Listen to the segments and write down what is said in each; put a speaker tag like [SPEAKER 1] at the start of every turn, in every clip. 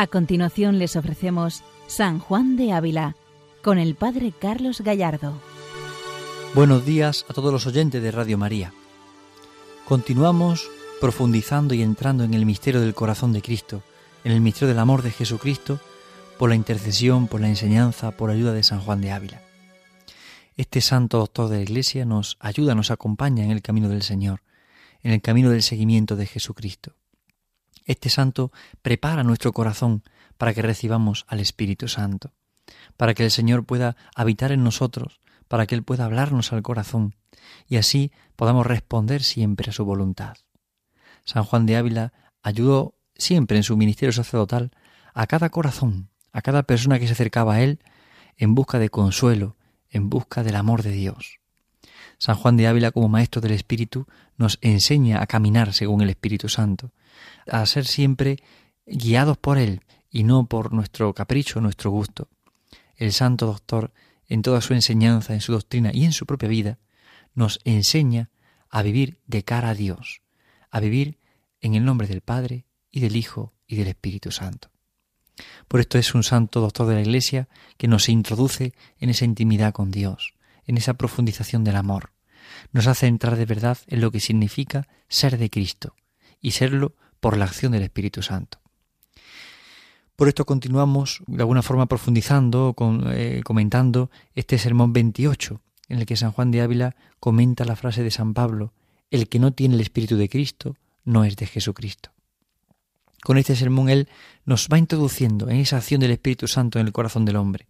[SPEAKER 1] A continuación les ofrecemos San Juan de Ávila con el Padre Carlos Gallardo.
[SPEAKER 2] Buenos días a todos los oyentes de Radio María. Continuamos profundizando y entrando en el misterio del corazón de Cristo, en el misterio del amor de Jesucristo, por la intercesión, por la enseñanza, por la ayuda de San Juan de Ávila. Este santo doctor de la Iglesia nos ayuda, nos acompaña en el camino del Señor, en el camino del seguimiento de Jesucristo. Este santo prepara nuestro corazón para que recibamos al Espíritu Santo, para que el Señor pueda habitar en nosotros, para que Él pueda hablarnos al corazón y así podamos responder siempre a su voluntad. San Juan de Ávila ayudó siempre en su ministerio sacerdotal a cada corazón, a cada persona que se acercaba a Él en busca de consuelo, en busca del amor de Dios. San Juan de Ávila, como maestro del Espíritu, nos enseña a caminar según el Espíritu Santo, a ser siempre guiados por Él y no por nuestro capricho, nuestro gusto. El Santo Doctor, en toda su enseñanza, en su doctrina y en su propia vida, nos enseña a vivir de cara a Dios, a vivir en el nombre del Padre y del Hijo y del Espíritu Santo. Por esto es un santo doctor de la Iglesia que nos introduce en esa intimidad con Dios, en esa profundización del amor. Nos hace entrar de verdad en lo que significa ser de Cristo y serlo por la acción del Espíritu Santo. Por esto continuamos de alguna forma profundizando, eh, comentando este sermón 28, en el que San Juan de Ávila comenta la frase de San Pablo, el que no tiene el Espíritu de Cristo no es de Jesucristo. Con este sermón él nos va introduciendo en esa acción del Espíritu Santo en el corazón del hombre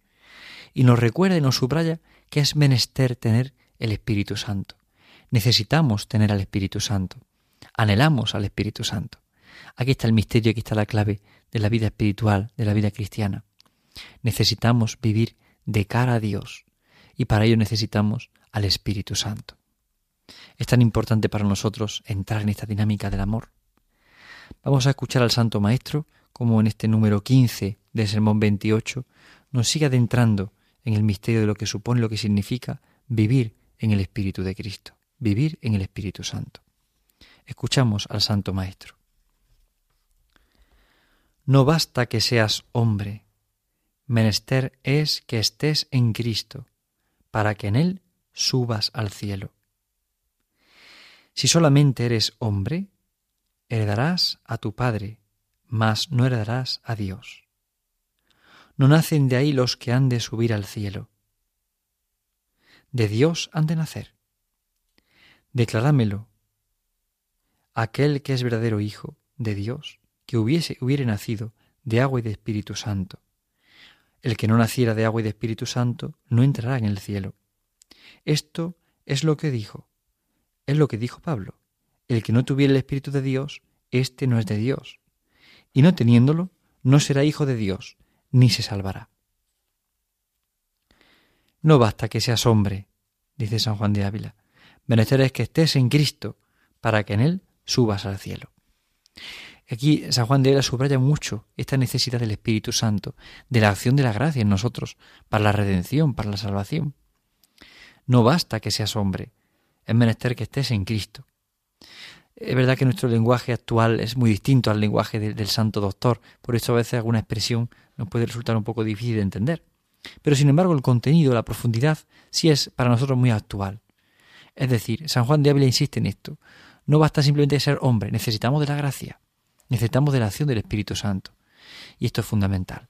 [SPEAKER 2] y nos recuerda y nos subraya que es menester tener el Espíritu Santo. Necesitamos tener al Espíritu Santo. Anhelamos al Espíritu Santo. Aquí está el misterio, aquí está la clave de la vida espiritual, de la vida cristiana. Necesitamos vivir de cara a Dios y para ello necesitamos al Espíritu Santo. Es tan importante para nosotros entrar en esta dinámica del amor. Vamos a escuchar al Santo Maestro como en este número 15 del Sermón 28 nos sigue adentrando en el misterio de lo que supone, lo que significa vivir en el Espíritu de Cristo, vivir en el Espíritu Santo. Escuchamos al Santo Maestro. No basta que seas hombre, menester es que estés en Cristo, para que en Él subas al cielo. Si solamente eres hombre, heredarás a tu Padre, mas no heredarás a Dios. No nacen de ahí los que han de subir al cielo. De Dios han de nacer. Decláramelo. Aquel que es verdadero Hijo de Dios que hubiese, hubiere nacido de agua y de Espíritu Santo. El que no naciera de agua y de Espíritu Santo no entrará en el cielo. Esto es lo que dijo. Es lo que dijo Pablo. El que no tuviera el Espíritu de Dios, éste no es de Dios. Y no teniéndolo, no será hijo de Dios, ni se salvará. No basta que seas hombre, dice San Juan de Ávila. Menester es que estés en Cristo, para que en Él subas al cielo. Aquí San Juan de Ávila subraya mucho esta necesidad del Espíritu Santo, de la acción de la gracia en nosotros, para la redención, para la salvación. No basta que seas hombre, es menester que estés en Cristo. Es verdad que nuestro lenguaje actual es muy distinto al lenguaje del Santo Doctor, por eso a veces alguna expresión nos puede resultar un poco difícil de entender. Pero sin embargo el contenido, la profundidad, sí es para nosotros muy actual. Es decir, San Juan de Ávila insiste en esto. No basta simplemente ser hombre, necesitamos de la gracia. Necesitamos de la acción del Espíritu Santo. Y esto es fundamental.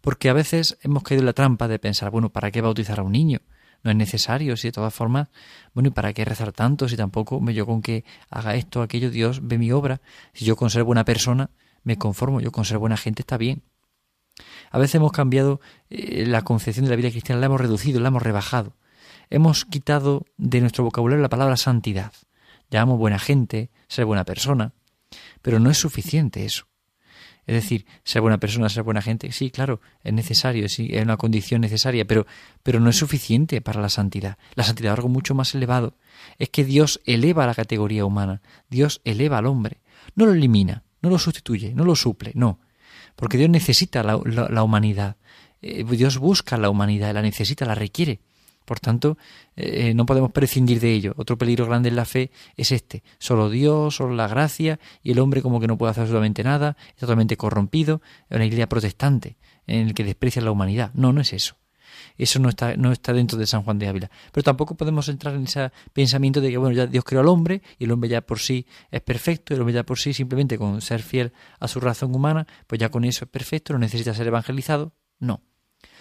[SPEAKER 2] Porque a veces hemos caído en la trampa de pensar, bueno, ¿para qué bautizar a un niño? No es necesario, si de todas formas, bueno, ¿y para qué rezar tanto si tampoco me yo con que haga esto, aquello, Dios ve mi obra? Si yo con ser buena persona me conformo, yo con ser buena gente está bien. A veces hemos cambiado eh, la concepción de la vida cristiana, la hemos reducido, la hemos rebajado. Hemos quitado de nuestro vocabulario la palabra santidad. Llamamos buena gente, ser buena persona. Pero no es suficiente eso. Es decir, ser buena persona, ser buena gente, sí, claro, es necesario, sí, es una condición necesaria, pero, pero no es suficiente para la santidad. La santidad es algo mucho más elevado. Es que Dios eleva la categoría humana, Dios eleva al hombre. No lo elimina, no lo sustituye, no lo suple, no. Porque Dios necesita la, la, humanidad. Eh, Dios busca la humanidad, la necesita, la requiere. Por tanto, eh, no podemos prescindir de ello. Otro peligro grande en la fe es este. Solo Dios, solo la gracia, y el hombre como que no puede hacer absolutamente nada, es totalmente corrompido, es una iglesia protestante en el que desprecia la humanidad. No, no es eso. Eso no está, no está dentro de San Juan de Ávila. Pero tampoco podemos entrar en ese pensamiento de que, bueno, ya Dios creó al hombre y el hombre ya por sí es perfecto, el hombre ya por sí simplemente con ser fiel a su razón humana, pues ya con eso es perfecto, no necesita ser evangelizado. No.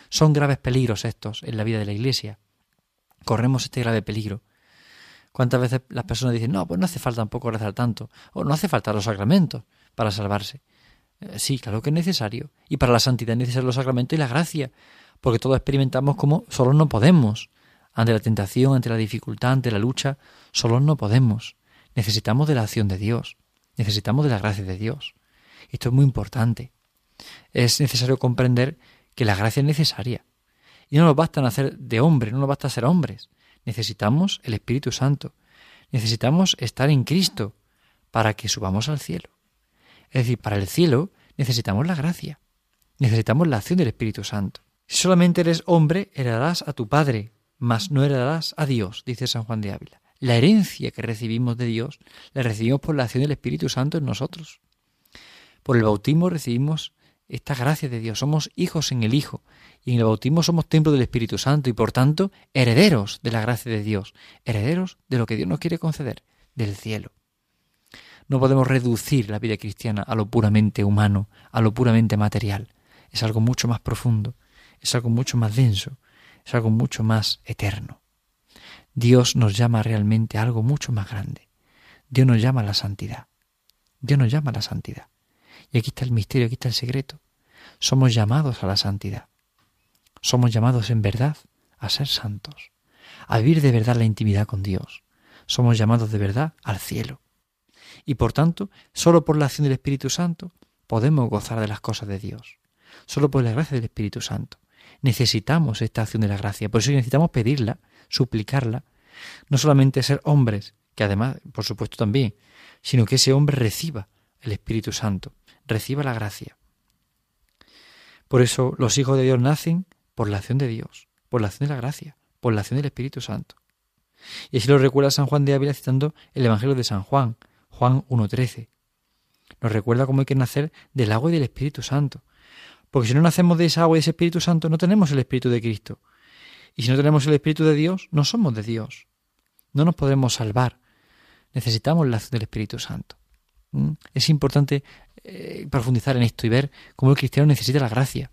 [SPEAKER 2] Son graves peligros estos en la vida de la Iglesia. Corremos este grave peligro. ¿Cuántas veces las personas dicen, no, pues no hace falta tampoco rezar tanto, o no hace falta los sacramentos para salvarse? Eh, sí, claro que es necesario. Y para la santidad es necesario los sacramentos y la gracia porque todos experimentamos como solo no podemos. Ante la tentación, ante la dificultad, ante la lucha, solo no podemos. Necesitamos de la acción de Dios, necesitamos de la gracia de Dios. Esto es muy importante. Es necesario comprender que la gracia es necesaria. Y no nos basta nacer de hombre, no nos basta ser hombres. Necesitamos el Espíritu Santo. Necesitamos estar en Cristo para que subamos al cielo. Es decir, para el cielo necesitamos la gracia. Necesitamos la acción del Espíritu Santo. Si solamente eres hombre, heredarás a tu padre, mas no heredarás a Dios, dice San Juan de Ávila. La herencia que recibimos de Dios la recibimos por la acción del Espíritu Santo en nosotros. Por el bautismo recibimos esta gracia de Dios. Somos hijos en el Hijo y en el bautismo somos templo del Espíritu Santo y por tanto herederos de la gracia de Dios, herederos de lo que Dios nos quiere conceder, del cielo. No podemos reducir la vida cristiana a lo puramente humano, a lo puramente material. Es algo mucho más profundo es algo mucho más denso, es algo mucho más eterno. Dios nos llama realmente a algo mucho más grande. Dios nos llama a la santidad. Dios nos llama a la santidad. Y aquí está el misterio, aquí está el secreto. Somos llamados a la santidad. Somos llamados en verdad a ser santos, a vivir de verdad la intimidad con Dios. Somos llamados de verdad al cielo. Y por tanto, solo por la acción del Espíritu Santo podemos gozar de las cosas de Dios. Solo por la gracia del Espíritu Santo necesitamos esta acción de la gracia. Por eso necesitamos pedirla, suplicarla. No solamente ser hombres, que además, por supuesto también, sino que ese hombre reciba el Espíritu Santo, reciba la gracia. Por eso los hijos de Dios nacen por la acción de Dios, por la acción de la gracia, por la acción del Espíritu Santo. Y así lo recuerda San Juan de Ávila citando el Evangelio de San Juan, Juan 1.13. Nos recuerda cómo hay que nacer del agua y del Espíritu Santo. Porque si no nacemos de esa agua y de ese Espíritu Santo, no tenemos el Espíritu de Cristo. Y si no tenemos el Espíritu de Dios, no somos de Dios. No nos podremos salvar. Necesitamos la acción del Espíritu Santo. ¿Mm? Es importante eh, profundizar en esto y ver cómo el cristiano necesita la gracia.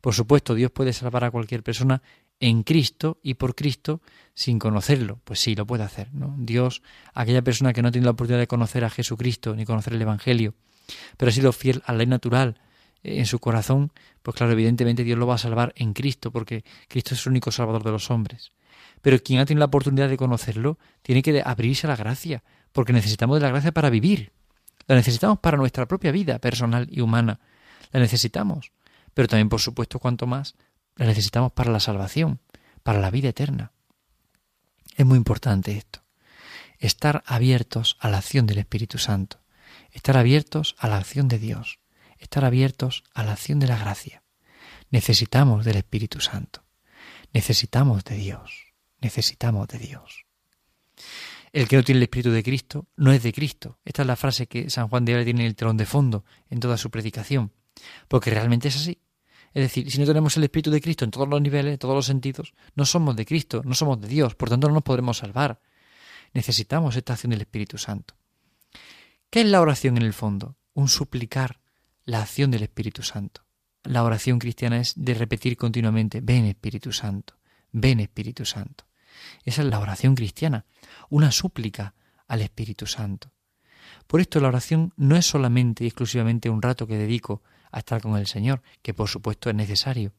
[SPEAKER 2] Por supuesto, Dios puede salvar a cualquier persona en Cristo y por Cristo sin conocerlo. Pues sí, lo puede hacer. ¿no? Dios, aquella persona que no tiene la oportunidad de conocer a Jesucristo ni conocer el Evangelio, pero ha sido fiel a la ley natural, en su corazón, pues claro, evidentemente Dios lo va a salvar en Cristo, porque Cristo es el único salvador de los hombres. Pero quien ha tenido la oportunidad de conocerlo, tiene que abrirse a la gracia, porque necesitamos de la gracia para vivir. La necesitamos para nuestra propia vida personal y humana. La necesitamos. Pero también, por supuesto, cuanto más, la necesitamos para la salvación, para la vida eterna. Es muy importante esto. Estar abiertos a la acción del Espíritu Santo. Estar abiertos a la acción de Dios estar abiertos a la acción de la gracia. Necesitamos del Espíritu Santo. Necesitamos de Dios. Necesitamos de Dios. El que no tiene el Espíritu de Cristo no es de Cristo. Esta es la frase que San Juan de Ávila tiene en el telón de fondo en toda su predicación. Porque realmente es así. Es decir, si no tenemos el Espíritu de Cristo en todos los niveles, en todos los sentidos, no somos de Cristo, no somos de Dios, por tanto no nos podremos salvar. Necesitamos esta acción del Espíritu Santo. ¿Qué es la oración en el fondo? Un suplicar la acción del Espíritu Santo. La oración cristiana es de repetir continuamente, ven Espíritu Santo, ven Espíritu Santo. Esa es la oración cristiana, una súplica al Espíritu Santo. Por esto la oración no es solamente y exclusivamente un rato que dedico a estar con el Señor, que por supuesto es necesario.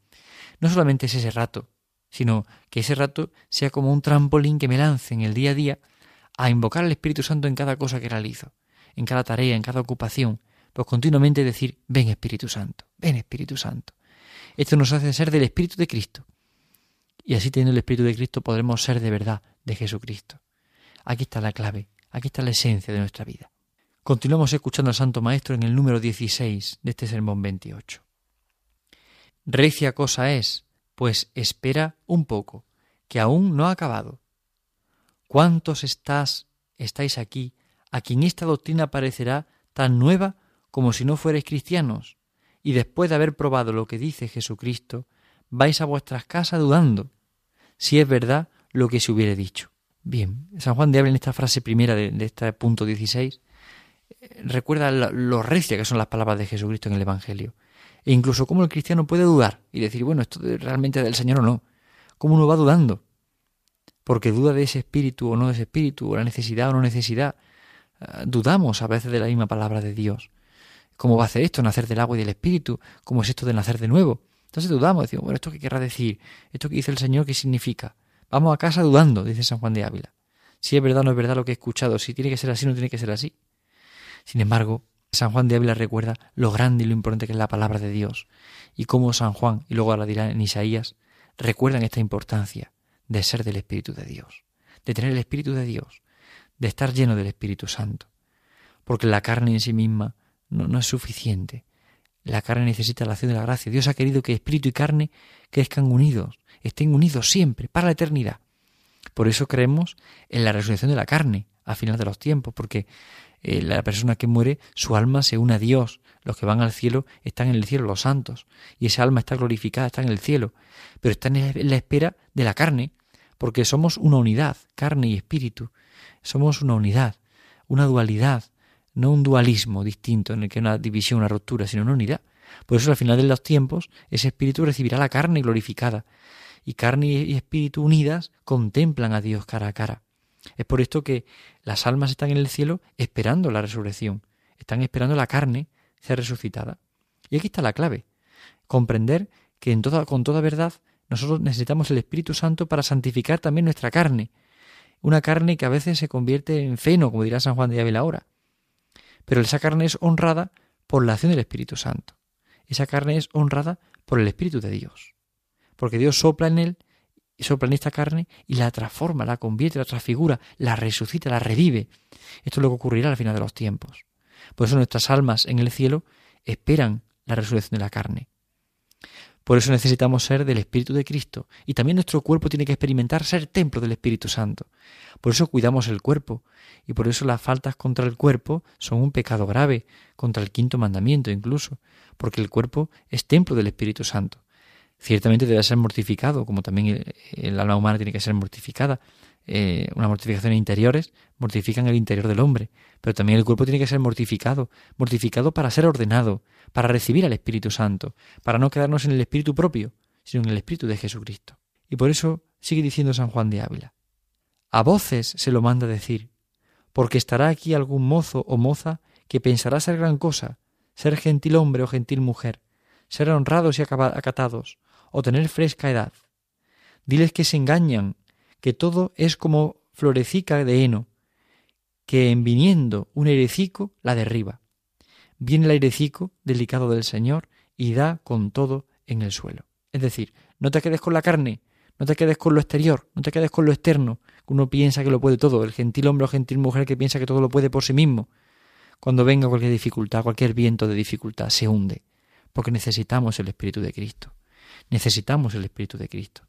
[SPEAKER 2] No solamente es ese rato, sino que ese rato sea como un trampolín que me lance en el día a día a invocar al Espíritu Santo en cada cosa que realizo, en cada tarea, en cada ocupación, pues continuamente decir, ven Espíritu Santo, ven Espíritu Santo. Esto nos hace ser del Espíritu de Cristo. Y así teniendo el Espíritu de Cristo podremos ser de verdad de Jesucristo. Aquí está la clave, aquí está la esencia de nuestra vida. Continuamos escuchando al Santo Maestro en el número 16 de este sermón 28. Recia cosa es, pues espera un poco, que aún no ha acabado. ¿Cuántos estás, estáis aquí, a quien esta doctrina parecerá tan nueva como si no fuerais cristianos? Y después de haber probado lo que dice Jesucristo, vais a vuestras casas dudando si es verdad lo que se hubiere dicho. Bien, San Juan de Ávila en esta frase primera de, este punto 16 eh, recuerda lo, recia que son las palabras de Jesucristo en el Evangelio. E incluso cómo el cristiano puede dudar y decir, bueno, esto realmente del Señor o no. Cómo uno va dudando. Porque duda de ese espíritu o no de ese espíritu, o la necesidad o no necesidad. Ah, dudamos a veces de la misma palabra de Dios. ¿Cómo va a hacer esto? Nacer del agua y del espíritu. ¿Cómo es esto de nacer de nuevo? Entonces dudamos, decimos, bueno, ¿esto qué querrá decir? ¿Esto que dice el Señor qué significa? Vamos a casa dudando, dice San Juan de Ávila. Si es verdad o no es verdad lo que he escuchado, si tiene que ser así o no tiene que ser así. Sin embargo, San Juan de Ávila recuerda lo grande y lo importante que es la palabra de Dios y cómo San Juan, y luego la dirá en Isaías, recuerdan esta importancia de ser del Espíritu de Dios, de tener el Espíritu de Dios, de estar lleno del Espíritu Santo. Porque la carne en sí misma no, no es suficiente. La carne necesita la acción de la gracia. Dios ha querido que espíritu y carne crezcan unidos, estén unidos siempre, para la eternidad. Por eso creemos en la resurrección de la carne a final de los tiempos, porque eh, la persona que muere, su alma se une a Dios. Los que van al cielo están en el cielo, los santos, y esa alma está glorificada, está en el cielo, pero está en la espera de la carne, porque somos una unidad, carne y espíritu. Somos una unidad, una dualidad, no un dualismo distinto en el que una división, una ruptura, sino una unidad. Por eso al final de los tiempos ese espíritu recibirá la carne glorificada y carne y espíritu unidas contemplan a Dios cara a cara. Es por esto que las almas están en el cielo esperando la resurrección, están esperando la carne ser resucitada. Y aquí está la clave, comprender que con toda verdad nosotros necesitamos el Espíritu Santo para santificar también nuestra carne, una carne que a veces se convierte en feno, como dirá San Juan de Ávila ahora, pero esa carne es honrada por la acción del Espíritu Santo. Esa carne es honrada por el Espíritu de Dios. Porque Dios sopla en él, sopla en esta carne y la transforma, la convierte, la transfigura, la resucita, la revive. Esto es lo que ocurrirá al final de los tiempos. Por eso nuestras almas en el cielo esperan la resurrección de la carne. Por eso necesitamos ser del Espíritu de Cristo y también nuestro cuerpo tiene que experimentar ser templo del Espíritu Santo. Por eso cuidamos el cuerpo y por eso las faltas contra el cuerpo son un pecado grave, contra el quinto mandamiento incluso, porque el cuerpo es templo del Espíritu Santo. Ciertamente debe ser mortificado, como también el, alma humana tiene que ser mortificada. Eh, unas mortificaciones interiores mortifican el interior del hombre, pero también el cuerpo tiene que ser mortificado, mortificado para ser ordenado, para recibir al Espíritu Santo, para no quedarnos en el Espíritu propio, sino en el Espíritu de Jesucristo. Y por eso sigue diciendo San Juan de Ávila, a voces se lo manda decir, porque estará aquí algún mozo o moza que pensará ser gran cosa, ser gentil hombre o gentil mujer, ser honrados y acatados, o tener fresca edad. Diles que se engañan, que todo es como florecica de heno, que en viniendo un herecico la derriba. Viene el herecico delicado del Señor y da con todo en el suelo. Es decir, no te quedes con la carne, no te quedes con lo exterior, no te quedes con lo externo, que uno piensa que lo puede todo, el gentil hombre o gentil mujer que piensa que todo lo puede por sí mismo. Cuando venga cualquier dificultad, cualquier viento de dificultad, se hunde, porque necesitamos el Espíritu de Cristo. Necesitamos el Espíritu de Cristo.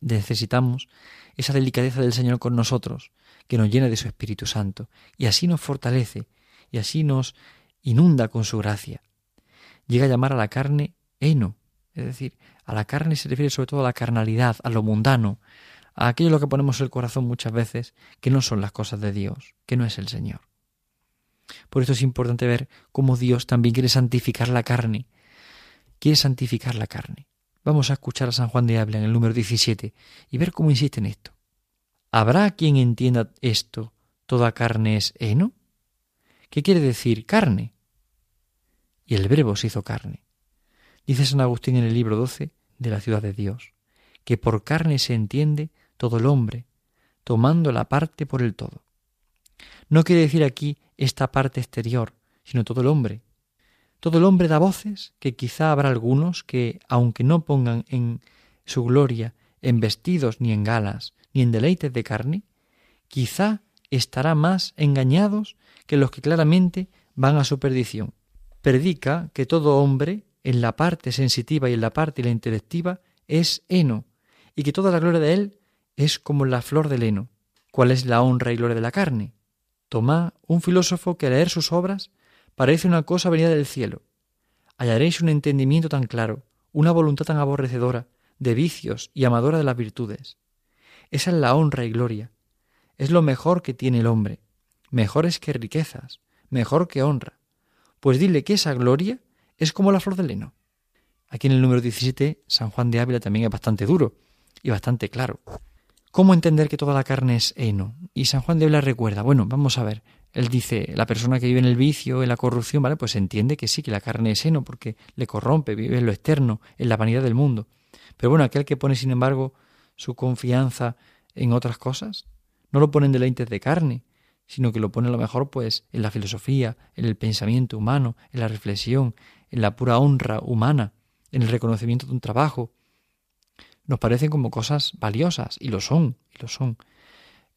[SPEAKER 2] Necesitamos esa delicadeza del Señor con nosotros, que nos llena de su Espíritu Santo, y así nos fortalece, y así nos inunda con su gracia. Llega a llamar a la carne heno, es decir, a la carne se refiere sobre todo a la carnalidad, a lo mundano, a aquello en lo que ponemos el corazón muchas veces, que no son las cosas de Dios, que no es el Señor. Por esto es importante ver cómo Dios también quiere santificar la carne, quiere santificar la carne. Vamos a escuchar a San Juan de Ávila en el número 17 y ver cómo insiste en esto. ¿Habrá quien entienda esto? ¿Toda carne es heno? ¿Qué quiere decir carne? Y el verbo se hizo carne. Dice San Agustín en el libro 12 de la ciudad de Dios, que por carne se entiende todo el hombre, tomando la parte por el todo. No quiere decir aquí esta parte exterior, sino todo el hombre. Todo el hombre da voces que quizá habrá algunos que, aunque no pongan en su gloria en vestidos ni en galas, ni en deleites de carne, quizá estará más engañados que los que claramente van a su perdición. Predica que todo hombre, en la parte sensitiva y en la parte la intelectiva, es heno, y que toda la gloria de él es como la flor del heno. ¿Cuál es la honra y gloria de la carne? Tomá, un filósofo que al leer sus obras parece una cosa venida del cielo. Hallaréis un entendimiento tan claro, una voluntad tan aborrecedora de vicios y amadora de las virtudes. Esa es la honra y gloria. Es lo mejor que tiene el hombre, mejores que riquezas, mejor que honra. Pues dile que esa gloria es como la flor del heno. Aquí en el número 17, San Juan de Ávila también es bastante duro y bastante claro. ¿Cómo entender que toda la carne es heno? Y San Juan de Ávila recuerda, bueno, vamos a ver, él dice, la persona que vive en el vicio, en la corrupción, ¿vale? Pues entiende que sí, que la carne es heno porque le corrompe, vive en lo externo, en la vanidad del mundo. Pero bueno, aquel que pone, sin embargo, su confianza en otras cosas, no lo pone en deleites de carne, sino que lo pone a lo mejor pues en la filosofía, en el pensamiento humano, en la reflexión, en la pura honra humana, en el reconocimiento de un trabajo, nos parecen como cosas valiosas, y lo son, y lo son.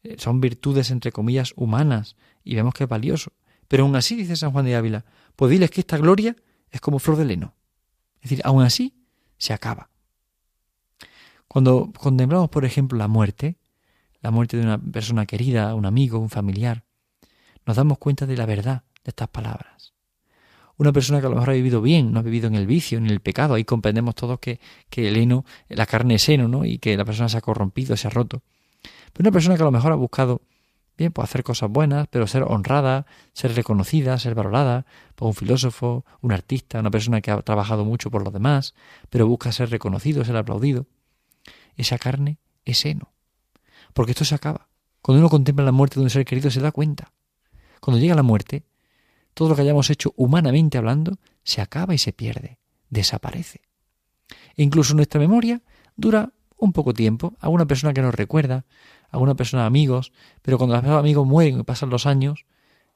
[SPEAKER 2] Eh, son virtudes, entre comillas, humanas, y vemos que es valioso. Pero aún así, dice San Juan de Ávila, pues diles que esta gloria es como flor de leno. Es decir, aún así se acaba. Cuando contemplamos, por ejemplo, la muerte, la muerte de una persona querida, un amigo, un familiar, nos damos cuenta de la verdad de estas palabras. Una persona que a lo mejor ha vivido bien, no ha vivido en el vicio, en el pecado, ahí comprendemos todos que, que el heno, la carne es seno, ¿no? Y que la persona se ha corrompido, se ha roto. Pero una persona que a lo mejor ha buscado, bien, pues hacer cosas buenas, pero ser honrada, ser reconocida, ser valorada, por un filósofo, un artista, una persona que ha trabajado mucho por los demás, pero busca ser reconocido, ser aplaudido. Esa carne es seno. Porque esto se acaba. Cuando uno contempla la muerte de un ser querido se da cuenta. Cuando llega la muerte, todo lo que hayamos hecho humanamente hablando se acaba y se pierde, desaparece. E incluso nuestra memoria dura un poco tiempo, alguna persona que nos recuerda, alguna persona amigos, pero cuando los amigos mueren y pasan los años,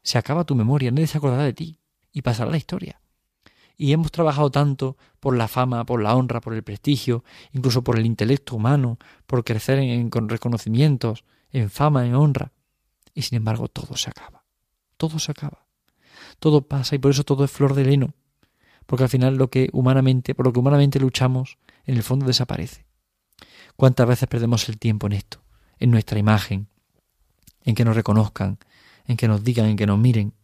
[SPEAKER 2] se acaba tu memoria, nadie se acordará de ti y pasará la historia. Y hemos trabajado tanto por la fama, por la honra, por el prestigio, incluso por el intelecto humano, por crecer en, con reconocimientos, en fama, en honra. Y sin embargo todo se acaba. Todo se acaba todo pasa y por eso todo es flor de heno, porque al final lo que humanamente, por lo que humanamente luchamos, en el fondo desaparece. ¿Cuántas veces perdemos el tiempo en esto, en nuestra imagen, en que nos reconozcan, en que nos digan, en que nos miren?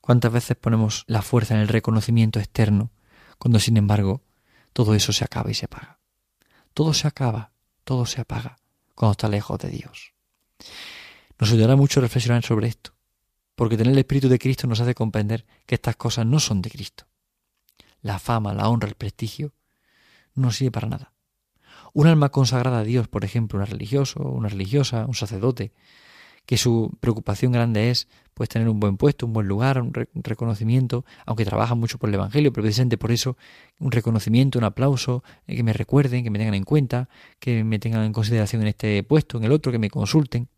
[SPEAKER 2] ¿Cuántas veces ponemos la fuerza en el reconocimiento externo, cuando sin embargo todo eso se acaba y se apaga? Todo se acaba, todo se apaga cuando está lejos de Dios. Nos ayudará mucho reflexionar sobre esto porque tener el Espíritu de Cristo nos hace comprender que estas cosas no son de Cristo. La fama, la honra, el prestigio no sirve para nada. Un alma consagrada a Dios, por ejemplo, un religioso, una religiosa, un sacerdote, que su preocupación grande es pues tener un buen puesto, un buen lugar, un, reconocimiento, aunque trabaja mucho por el Evangelio, pero precisamente por eso un reconocimiento, un aplauso, eh, que me recuerden, que me tengan en cuenta, que me tengan en consideración en este puesto, en el otro, que me consulten.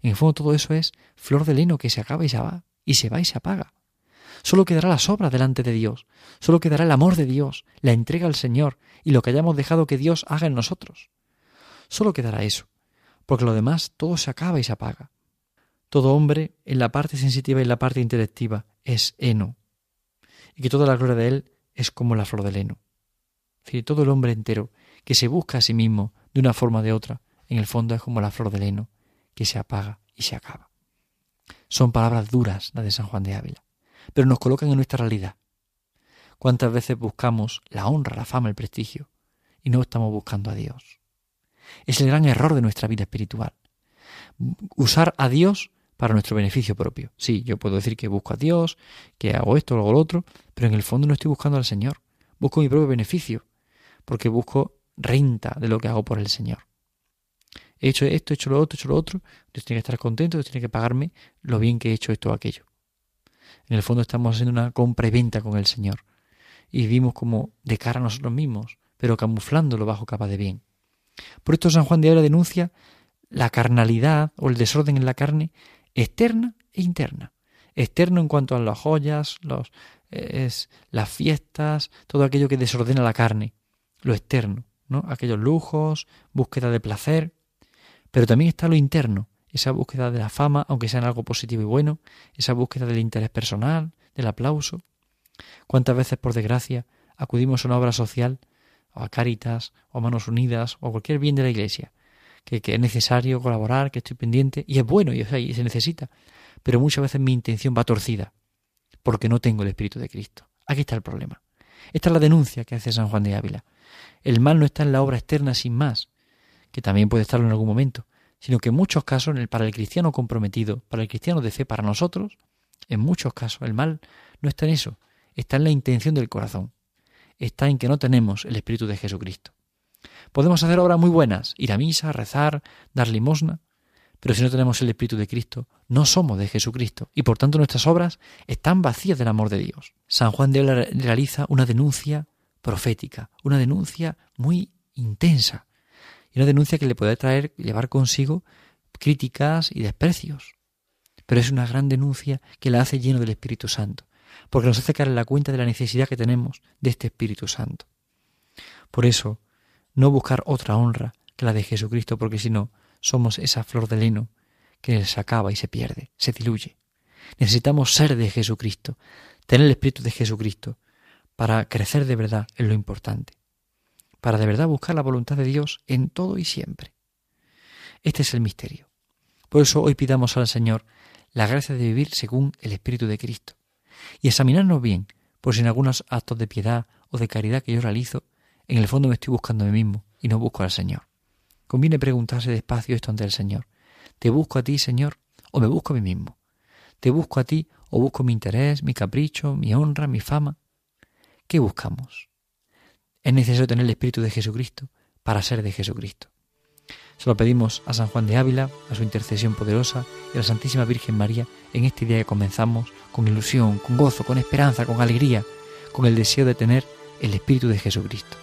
[SPEAKER 2] En el fondo todo eso es flor de leno que se acaba y se va, y se va y se apaga. Solo quedará la sobra delante de Dios, solo quedará el amor de Dios, la entrega al Señor y lo que hayamos dejado que Dios haga en nosotros. Solo quedará eso, porque lo demás todo se acaba y se apaga. Todo hombre, en la parte sensitiva y en la parte intelectiva, es heno, y que toda la gloria de él es como la flor del heno. Si todo el hombre entero, que se busca a sí mismo de una forma o de otra, en el fondo es como la flor del heno, que se apaga y se acaba. Son palabras duras las de San Juan de Ávila, pero nos colocan en nuestra realidad. ¿Cuántas veces buscamos la honra, la fama, el prestigio y no estamos buscando a Dios? Es el gran error de nuestra vida espiritual. Usar a Dios para nuestro beneficio propio. Sí, yo puedo decir que busco a Dios, que hago esto, hago lo otro, pero en el fondo no estoy buscando al Señor. Busco mi propio beneficio, porque busco renta de lo que hago por el Señor he hecho esto, he hecho lo otro, he hecho lo otro, Dios tiene que estar contento, Dios tiene que pagarme lo bien que he hecho esto o aquello. En el fondo estamos haciendo una compra y venta con el Señor y vivimos como de cara a nosotros mismos, pero camuflándolo bajo capa de bien. Por esto San Juan de Ávila denuncia la carnalidad o el desorden en la carne externa e interna. Externo en cuanto a las joyas, los, es, las fiestas, todo aquello que desordena la carne. Lo externo, ¿no? Aquellos lujos, búsqueda de placer. Pero también está lo interno, esa búsqueda de la fama, aunque sea en algo positivo y bueno, esa búsqueda del interés personal, del aplauso. ¿Cuántas veces, por desgracia, acudimos a una obra social, o a Cáritas, o a Manos Unidas, o a cualquier bien de la Iglesia, que, es necesario colaborar, que estoy pendiente, y es bueno, y, y se necesita. Pero muchas veces mi intención va torcida, porque no tengo el Espíritu de Cristo. Aquí está el problema. Esta es la denuncia que hace San Juan de Ávila. El mal no está en la obra externa sin más, que también puede estarlo en algún momento, sino que en muchos casos, para el cristiano comprometido, para el cristiano de fe, para nosotros, en muchos casos el mal no está en eso, está en la intención del corazón, está en que no tenemos el Espíritu de Jesucristo. Podemos hacer obras muy buenas, ir a misa, rezar, dar limosna, pero si no tenemos el Espíritu de Cristo, no somos de Jesucristo y por tanto nuestras obras están vacías del amor de Dios. San Juan de Ávila realiza una denuncia profética, una denuncia muy intensa y una denuncia que le puede traer, llevar consigo críticas y desprecios. Pero es una gran denuncia que la hace lleno del Espíritu Santo, porque nos hace caer en la cuenta de la necesidad que tenemos de este Espíritu Santo. Por eso, no buscar otra honra que la de Jesucristo, porque si no, somos esa flor de lino que se acaba y se pierde, se diluye. Necesitamos ser de Jesucristo, tener el Espíritu de Jesucristo, para crecer de verdad en lo importante, para de verdad buscar la voluntad de Dios en todo y siempre. Este es el misterio. Por eso hoy pidamos al Señor la gracia de vivir según el Espíritu de Cristo y examinarnos bien, por si en algunos actos de piedad o de caridad que yo realizo, en el fondo me estoy buscando a mí mismo y no busco al Señor. Conviene preguntarse despacio esto ante el Señor. ¿Te busco a ti, Señor, o me busco a mí mismo? ¿Te busco a ti o busco mi interés, mi capricho, mi honra, mi fama? ¿Qué buscamos? Es necesario tener el Espíritu de Jesucristo para ser de Jesucristo. Se lo pedimos a San Juan de Ávila, a su intercesión poderosa y a la Santísima Virgen María en este día que comenzamos con ilusión, con gozo, con esperanza, con alegría, con el deseo de tener el Espíritu de Jesucristo.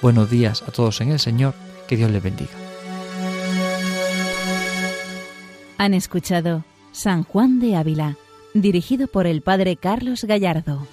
[SPEAKER 2] Buenos días a todos en el Señor, que Dios les bendiga.
[SPEAKER 1] Han escuchado San Juan de Ávila, dirigido por el Padre Carlos Gallardo.